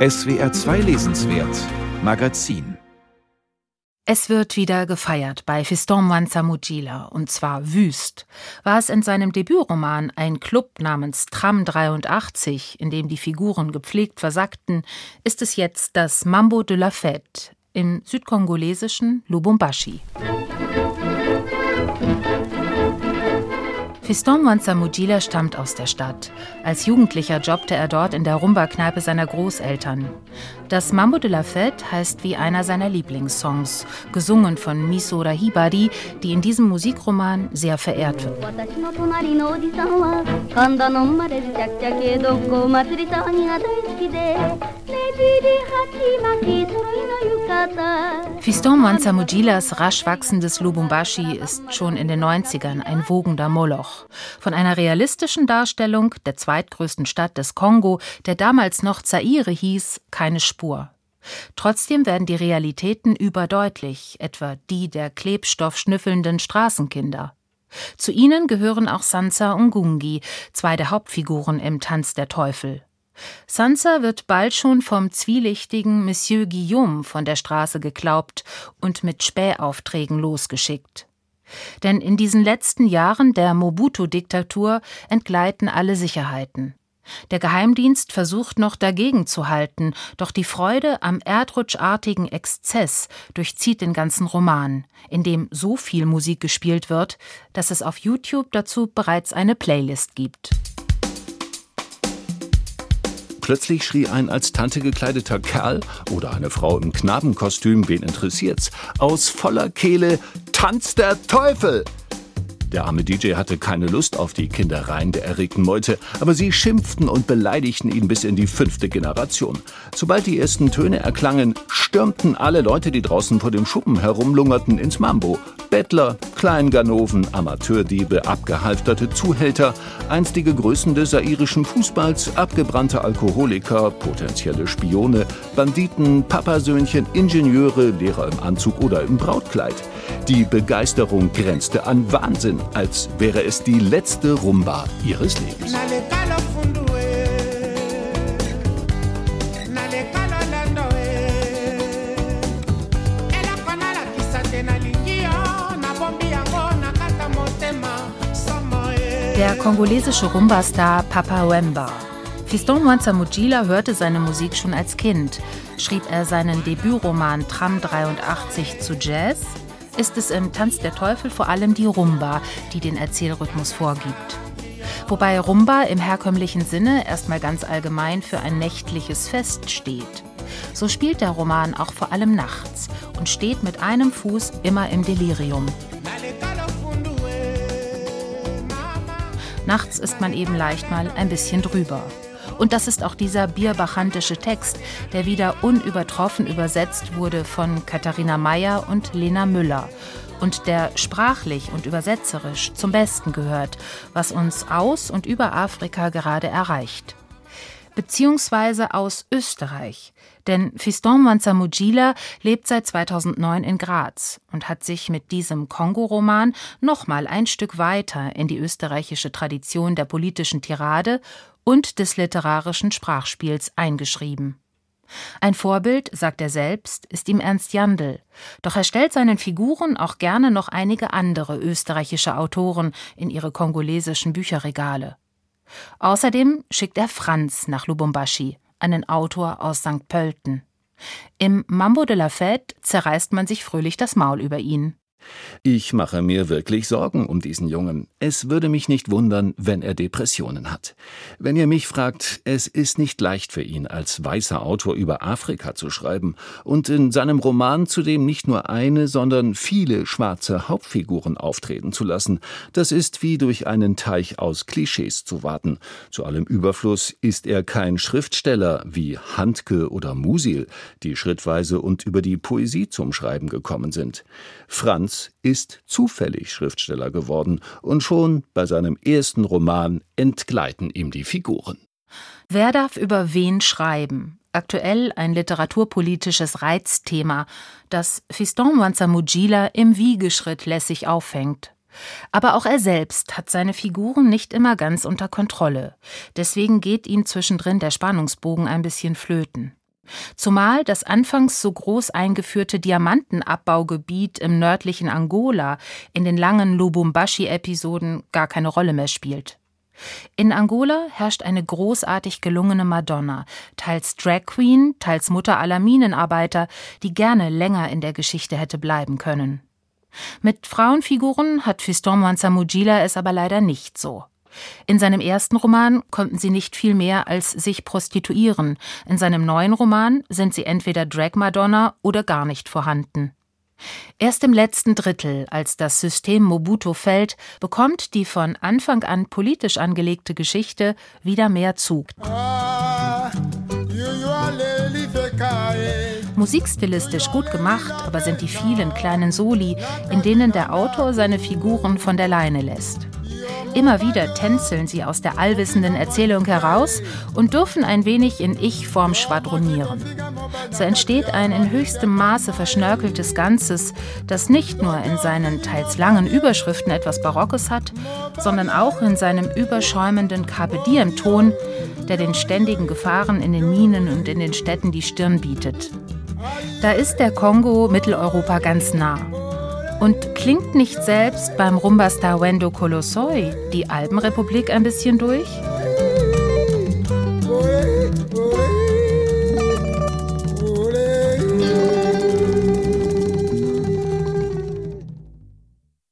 SWR 2 Lesenswert Magazin es wird wieder gefeiert bei Fiston Mwanza Mujila, und zwar wüst. War es in seinem Debütroman ein Club namens Tram 83, in dem die Figuren gepflegt versackten, ist es jetzt das Mambo de la Fête im südkongolesischen Lubumbashi. Fiston Mwanza-Mujila stammt aus der Stadt. Als Jugendlicher jobbte er dort in der Rumba-Kneipe seiner Großeltern. Das Mambo de la Fête heißt wie einer seiner Lieblingssongs, gesungen von Misora Hibari, die in diesem Musikroman sehr verehrt wird. Fiston Mwanza Mujilas rasch wachsendes Lubumbashi ist schon in den 90ern ein wogender Moloch. Von einer realistischen Darstellung der zweitgrößten Stadt des Kongo, der damals noch Zaire hieß, keine Spur. Trotzdem werden die Realitäten überdeutlich, etwa die der Klebstoff schnüffelnden Straßenkinder. Zu ihnen gehören auch Sansa und Gungi, zwei der Hauptfiguren im Tanz der Teufel. Sansa wird bald schon vom zwielichtigen Monsieur Guillaume von der Straße geklaubt und mit Spähaufträgen losgeschickt. Denn in diesen letzten Jahren der Mobutu-Diktatur entgleiten alle Sicherheiten. Der Geheimdienst versucht noch dagegen zu halten, doch die Freude am erdrutschartigen Exzess durchzieht den ganzen Roman, in dem so viel Musik gespielt wird, dass es auf YouTube dazu bereits eine Playlist gibt. Plötzlich schrie ein als Tante gekleideter Kerl oder eine Frau im Knabenkostüm, wen interessiert's, aus voller Kehle Tanz der Teufel! Der arme DJ hatte keine Lust auf die Kindereien der erregten Meute, aber sie schimpften und beleidigten ihn bis in die fünfte Generation. Sobald die ersten Töne erklangen, stürmten alle Leute, die draußen vor dem Schuppen herumlungerten, ins Mambo. Bettler, Kleinganoven, Amateurdiebe, abgehalfterte Zuhälter, einstige Größen des sairischen Fußballs, abgebrannte Alkoholiker, potenzielle Spione, Banditen, Papasöhnchen, Ingenieure, Lehrer im Anzug oder im Brautkleid. Die Begeisterung grenzte an Wahnsinn, als wäre es die letzte Rumba ihres Lebens. Kongolesische Rumba-Star Papa Wemba. Fiston Mwanza Mujila hörte seine Musik schon als Kind. Schrieb er seinen Debütroman Tram 83 zu Jazz, ist es im Tanz der Teufel vor allem die Rumba, die den Erzählrhythmus vorgibt. Wobei Rumba im herkömmlichen Sinne erstmal ganz allgemein für ein nächtliches Fest steht. So spielt der Roman auch vor allem nachts und steht mit einem Fuß immer im Delirium. Nachts ist man eben leicht mal ein bisschen drüber. Und das ist auch dieser bierbachantische Text, der wieder unübertroffen übersetzt wurde von Katharina Mayer und Lena Müller und der sprachlich und übersetzerisch zum Besten gehört, was uns aus und über Afrika gerade erreicht. Beziehungsweise aus Österreich, denn Fiston Manzamujila lebt seit 2009 in Graz und hat sich mit diesem Kongo-Roman nochmal ein Stück weiter in die österreichische Tradition der politischen Tirade und des literarischen Sprachspiels eingeschrieben. Ein Vorbild, sagt er selbst, ist ihm Ernst Jandl, doch er stellt seinen Figuren auch gerne noch einige andere österreichische Autoren in ihre kongolesischen Bücherregale. Außerdem schickt er Franz nach Lubumbashi, einen Autor aus St. Pölten. Im Mambo de la Fête zerreißt man sich fröhlich das Maul über ihn. Ich mache mir wirklich Sorgen um diesen Jungen. Es würde mich nicht wundern, wenn er Depressionen hat. Wenn ihr mich fragt, es ist nicht leicht für ihn, als weißer Autor über Afrika zu schreiben und in seinem Roman zudem nicht nur eine, sondern viele schwarze Hauptfiguren auftreten zu lassen. Das ist wie durch einen Teich aus Klischees zu warten. Zu allem Überfluss ist er kein Schriftsteller wie Handke oder Musil, die schrittweise und über die Poesie zum Schreiben gekommen sind. Franz Franz ist zufällig Schriftsteller geworden und schon bei seinem ersten Roman entgleiten ihm die Figuren. Wer darf über wen schreiben? Aktuell ein literaturpolitisches Reizthema, das Fiston Mwanza-Mujila im Wiegeschritt lässig auffängt. Aber auch er selbst hat seine Figuren nicht immer ganz unter Kontrolle. Deswegen geht ihm zwischendrin der Spannungsbogen ein bisschen flöten. Zumal das anfangs so groß eingeführte Diamantenabbaugebiet im nördlichen Angola in den langen Lubumbashi-Episoden gar keine Rolle mehr spielt. In Angola herrscht eine großartig gelungene Madonna, teils Drag Queen, teils Mutter aller Minenarbeiter, die gerne länger in der Geschichte hätte bleiben können. Mit Frauenfiguren hat Fiston Mwanza-Mujila es aber leider nicht so. In seinem ersten Roman konnten sie nicht viel mehr als sich prostituieren. In seinem neuen Roman sind sie entweder Drag Madonna oder gar nicht vorhanden. Erst im letzten Drittel, als das System Mobutu fällt, bekommt die von Anfang an politisch angelegte Geschichte wieder mehr Zug. Musikstilistisch gut gemacht, aber sind die vielen kleinen Soli, in denen der Autor seine Figuren von der Leine lässt. Immer wieder tänzeln sie aus der allwissenden Erzählung heraus und dürfen ein wenig in Ich-Form schwadronieren. So entsteht ein in höchstem Maße verschnörkeltes Ganzes, das nicht nur in seinen teils langen Überschriften etwas Barockes hat, sondern auch in seinem überschäumenden Carpe Diem-Ton, der den ständigen Gefahren in den Minen und in den Städten die Stirn bietet. Da ist der Kongo Mitteleuropa ganz nah. Und klingt nicht selbst beim Rumba-Star Wendo Colosoi die Alpenrepublik ein bisschen durch?